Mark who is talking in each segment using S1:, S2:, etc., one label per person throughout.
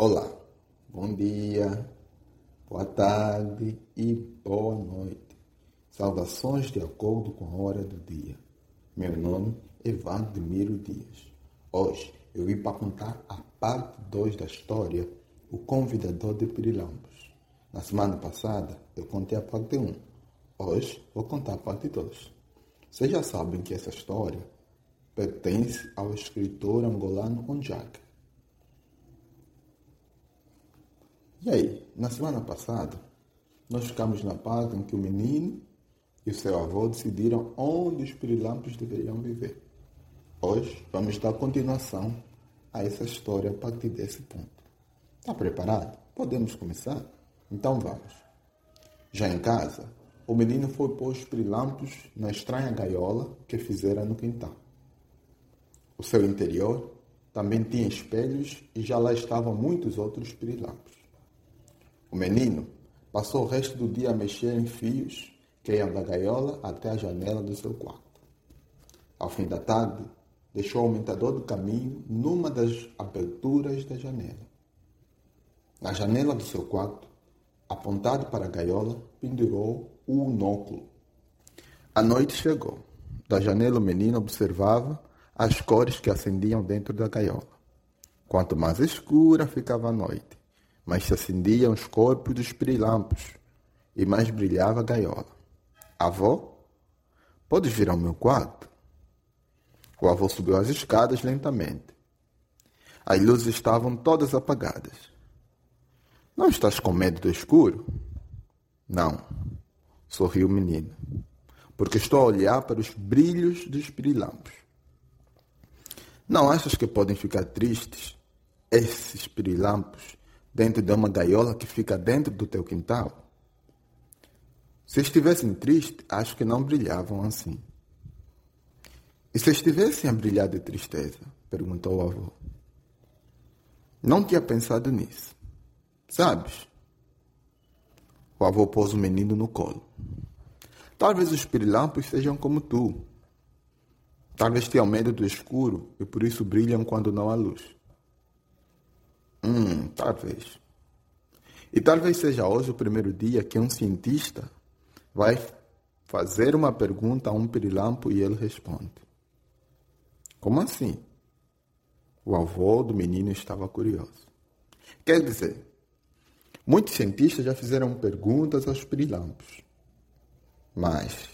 S1: Olá, bom dia, boa tarde e boa noite. Saudações de acordo com a hora do dia. Meu nome é Valdemiro Dias. Hoje eu vim para contar a parte 2 da história O Convidador de Pirilampos. Na semana passada eu contei a parte 1. Um. Hoje vou contar a parte 2. Vocês já sabem que essa história pertence ao escritor angolano Onjak. E aí, na semana passada, nós ficamos na parte em que o menino e o seu avô decidiram onde os pirilampos deveriam viver. Hoje vamos dar continuação a essa história a partir desse ponto. Está preparado? Podemos começar? Então vamos. Já em casa, o menino foi pôr os pirilampos na estranha gaiola que fizera no quintal. O seu interior também tinha espelhos e já lá estavam muitos outros pirilampos. O menino passou o resto do dia a mexer em fios que iam da gaiola até a janela do seu quarto. Ao fim da tarde, deixou o aumentador do caminho numa das aberturas da janela. Na janela do seu quarto, apontado para a gaiola, pendurou o unóculo. A noite chegou. Da janela o menino observava as cores que acendiam dentro da gaiola. Quanto mais escura ficava a noite, mas se acendiam os corpos dos pirilampos e mais brilhava a gaiola. Avó, podes vir ao meu quarto? O avô subiu as escadas lentamente. As luzes estavam todas apagadas. Não estás com medo do escuro? Não, sorriu o menino, porque estou a olhar para os brilhos dos pirilampos. Não achas que podem ficar tristes esses pirilampos dentro de uma gaiola que fica dentro do teu quintal? Se estivessem tristes, acho que não brilhavam assim. E se estivessem a brilhar de tristeza? perguntou o avô. Não tinha pensado nisso. Sabes? O avô pôs o menino no colo. Talvez os pirilampos sejam como tu. Talvez tenham medo do escuro e por isso brilham quando não há luz. Hum, talvez. E talvez seja hoje o primeiro dia que um cientista vai fazer uma pergunta a um pirilampo e ele responde. Como assim? O avô do menino estava curioso. Quer dizer, muitos cientistas já fizeram perguntas aos pirilampos. Mas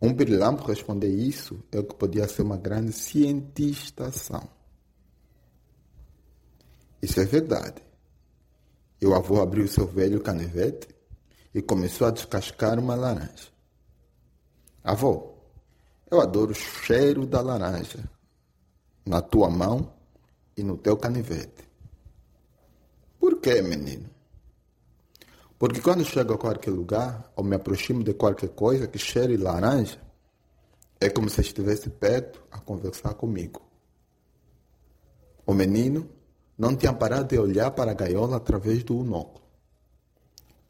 S1: um pirilampo responder isso é o que podia ser uma grande cientistação. Isso é verdade. E o avô abriu seu velho canivete e começou a descascar uma laranja. Avô, eu adoro o cheiro da laranja na tua mão e no teu canivete. Por quê, menino? Porque quando chego a qualquer lugar ou me aproximo de qualquer coisa que cheire laranja, é como se estivesse perto a conversar comigo. O menino não tinha parado de olhar para a gaiola através do unóculo.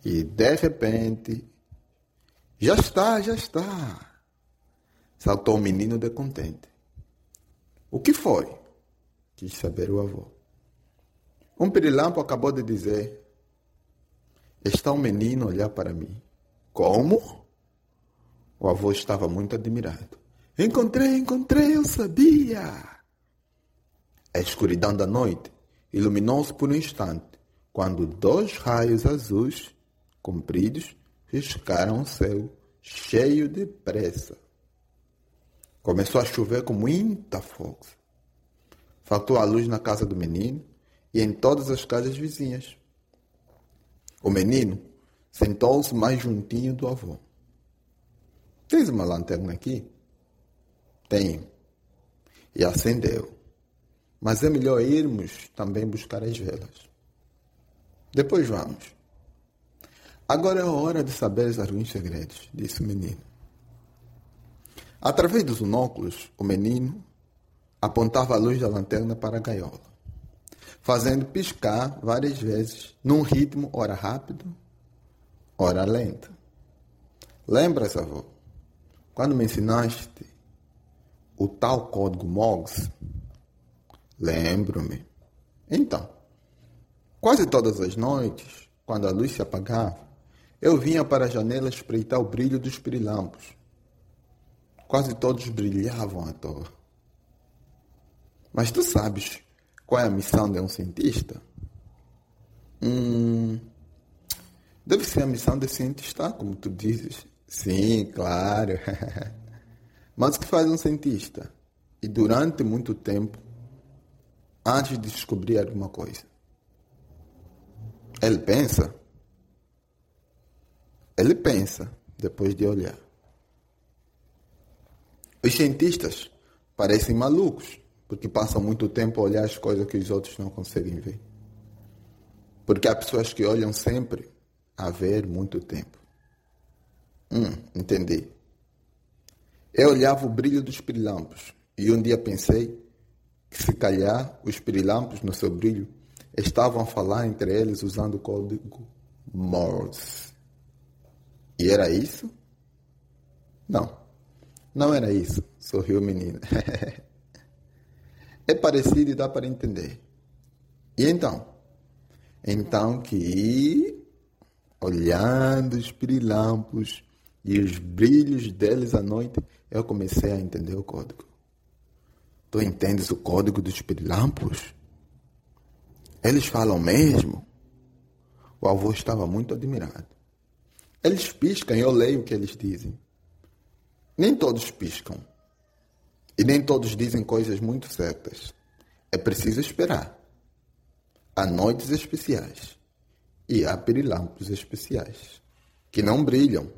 S1: E de repente, já está, já está, saltou o menino de contente. O que foi? Quis saber o avô. Um pirilampo acabou de dizer: Está um menino a olhar para mim. Como? O avô estava muito admirado. Encontrei, encontrei, eu sabia. A escuridão da noite iluminou-se por um instante, quando dois raios azuis, compridos, riscaram o céu, cheio de pressa. Começou a chover com muita força. Faltou a luz na casa do menino e em todas as casas vizinhas. O menino sentou-se mais juntinho do avô. Tens uma lanterna aqui? Tenho. E acendeu. Mas é melhor irmos também buscar as velas. Depois vamos. Agora é a hora de saber alguns segredos, disse o menino. Através dos monóculos, o menino apontava a luz da lanterna para a gaiola, fazendo piscar várias vezes, num ritmo ora rápido, ora lento. Lembras, avô, quando me ensinaste o tal código Moggs? Lembro-me. Então, Quase todas as noites, quando a luz se apagava, eu vinha para a janela espreitar o brilho dos pirilampos. Quase todos brilhavam à toa. Mas tu sabes qual é a missão de um cientista? Hum, deve ser a missão de cientista, como tu dizes. Sim, claro. Mas o que faz um cientista? E durante muito tempo, antes de descobrir alguma coisa, ele pensa. Ele pensa depois de olhar. Os cientistas parecem malucos, porque passam muito tempo a olhar as coisas que os outros não conseguem ver. Porque há pessoas que olham sempre a ver muito tempo. Hum, entendi. Eu olhava o brilho dos pirilampos e um dia pensei que se calhar os pirilampos no seu brilho estavam a falar entre eles usando o código Morse. E era isso? Não, não era isso, sorriu o menino. é parecido e dá para entender. E então? Então que, olhando os pirilampos, e os brilhos deles à noite, eu comecei a entender o código. Tu entendes o código dos pirilampos? Eles falam mesmo? O avô estava muito admirado. Eles piscam e eu leio o que eles dizem. Nem todos piscam. E nem todos dizem coisas muito certas. É preciso esperar. Há noites especiais. E há pirilampos especiais. Que não brilham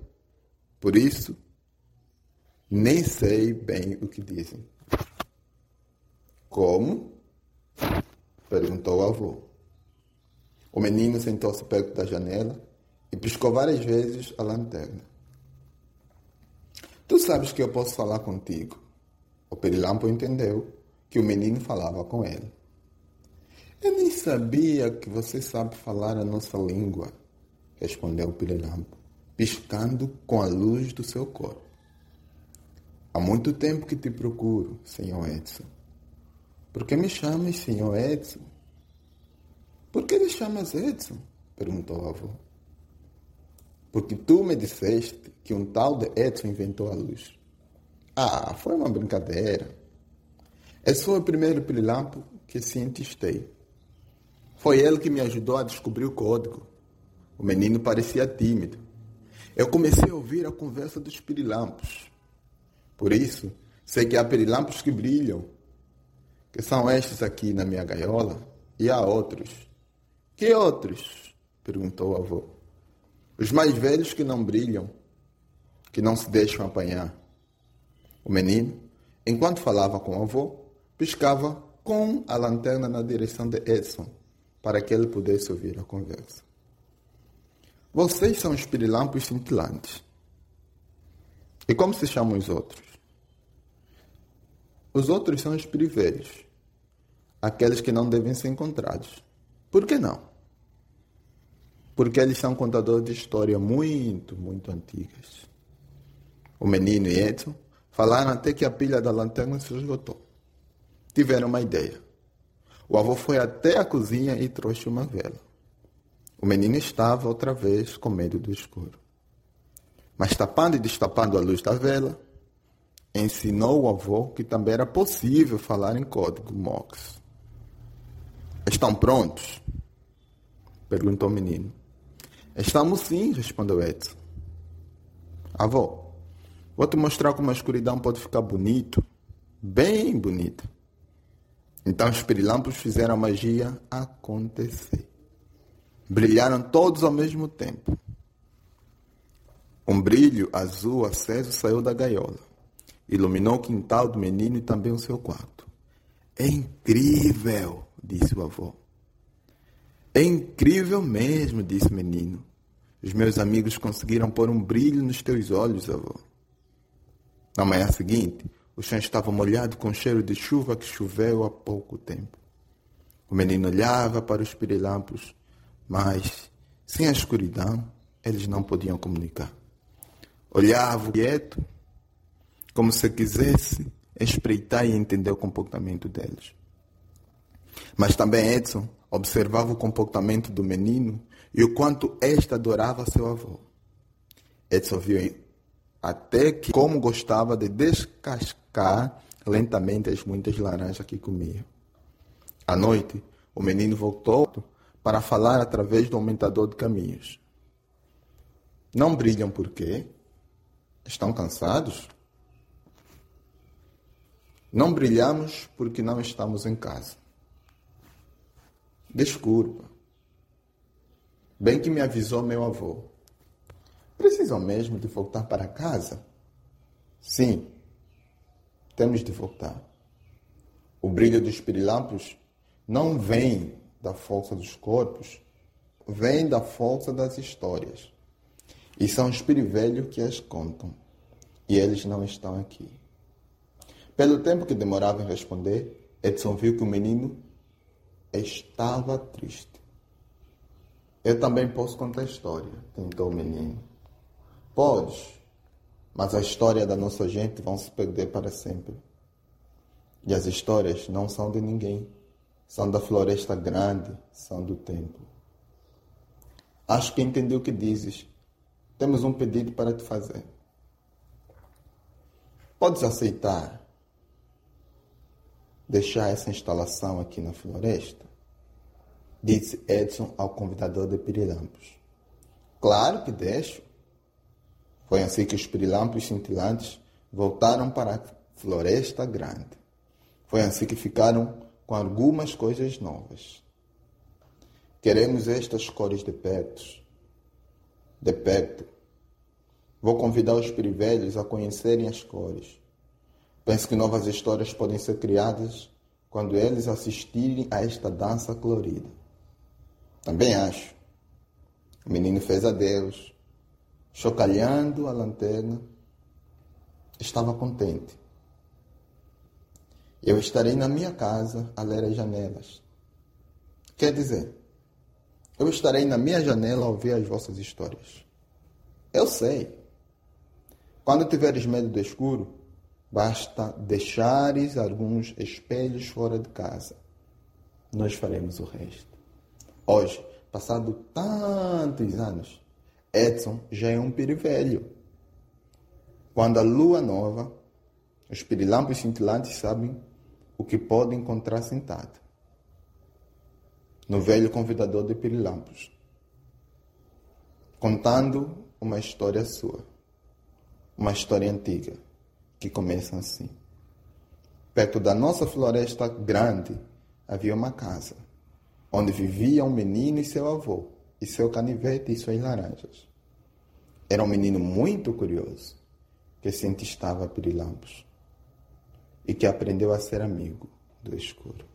S1: por isso, nem sei bem o que dizem. Como? perguntou o avô. O menino sentou-se perto da janela e piscou várias vezes a lanterna. Tu sabes que eu posso falar contigo. O perilampo entendeu que o menino falava com ele. Eu nem sabia que você sabe falar a nossa língua, respondeu o perilampo piscando com a luz do seu corpo. Há muito tempo que te procuro, Senhor Edson. Por que me chamas Senhor Edson? Por que me chamas Edson? perguntou o avô. Porque tu me disseste que um tal de Edson inventou a luz. Ah, foi uma brincadeira. É só o primeiro pirilampo que cientistei. Foi ele que me ajudou a descobrir o código. O menino parecia tímido eu comecei a ouvir a conversa dos pirilampos. Por isso, sei que há pirilampos que brilham, que são estes aqui na minha gaiola, e há outros. Que outros? perguntou o avô. Os mais velhos que não brilham, que não se deixam apanhar. O menino, enquanto falava com o avô, piscava com a lanterna na direção de Edson, para que ele pudesse ouvir a conversa. Vocês são os pirilampos cintilantes. E como se chamam os outros? Os outros são os perivelhos, aqueles que não devem ser encontrados. Por que não? Porque eles são contadores de história muito, muito antigas. O menino e Edson falaram até que a pilha da lanterna se esgotou. Tiveram uma ideia. O avô foi até a cozinha e trouxe uma vela. O menino estava outra vez com medo do escuro. Mas tapando e destapando a luz da vela, ensinou o avô que também era possível falar em código MOX. Estão prontos? perguntou o menino. Estamos sim, respondeu Edson. Avô, vou te mostrar como a escuridão pode ficar bonito, bem bonita. Então os pirilampos fizeram a magia acontecer. Brilharam todos ao mesmo tempo. Um brilho azul aceso saiu da gaiola. Iluminou o quintal do menino e também o seu quarto. É incrível, disse o avô. É incrível mesmo, disse o menino. Os meus amigos conseguiram pôr um brilho nos teus olhos, avô. Na manhã seguinte, o chão estava molhado com cheiro de chuva que choveu há pouco tempo. O menino olhava para os pirilampos mas, sem a escuridão, eles não podiam comunicar. Olhava quieto, como se quisesse espreitar e entender o comportamento deles. Mas também Edson observava o comportamento do menino e o quanto este adorava seu avô. Edson viu até que como gostava de descascar lentamente as muitas laranjas que comia. À noite, o menino voltou para falar através do aumentador de caminhos. Não brilham por quê? Estão cansados? Não brilhamos porque não estamos em casa. Desculpa. Bem que me avisou meu avô. Precisam mesmo de voltar para casa? Sim, temos de voltar. O brilho dos pirilampos não vem da força dos corpos, vem da força das histórias. E são os pirivelhos que as contam. E eles não estão aqui. Pelo tempo que demorava em responder, Edson viu que o menino estava triste. Eu também posso contar a história, tentou o menino. Podes, mas a história da nossa gente vão se perder para sempre. E as histórias não são de ninguém, são da floresta grande, são do tempo. Acho que entendi o que dizes. Temos um pedido para te fazer. Podes aceitar deixar essa instalação aqui na floresta? Disse Edson ao convidador de Pirilampos. Claro que deixo. Foi assim que os pirilampos cintilantes voltaram para a floresta grande. Foi assim que ficaram com algumas coisas novas. Queremos estas cores de perto. De perto. Vou convidar os pirivelhos a conhecerem as cores. Penso que novas histórias podem ser criadas quando eles assistirem a esta dança colorida. Também acho. O menino fez adeus, chocalhando a lanterna, estava contente. Eu estarei na minha casa a ler as janelas. Quer dizer, eu estarei na minha janela a ouvir as vossas histórias. Eu sei. Quando tiveres medo do escuro, basta deixares alguns espelhos fora de casa. Nós faremos o resto. Hoje, passado tantos anos, Edson já é um pirivelho. Quando a lua nova, os pirilampos cintilantes sabem o que podem encontrar sentado. No velho convidador de pirilampos. Contando uma história sua. Uma história antiga, que começa assim. Perto da nossa floresta grande havia uma casa, onde vivia um menino e seu avô e seu canivete e suas laranjas. Era um menino muito curioso, que sempre estava a pirilampos e que aprendeu a ser amigo do escuro.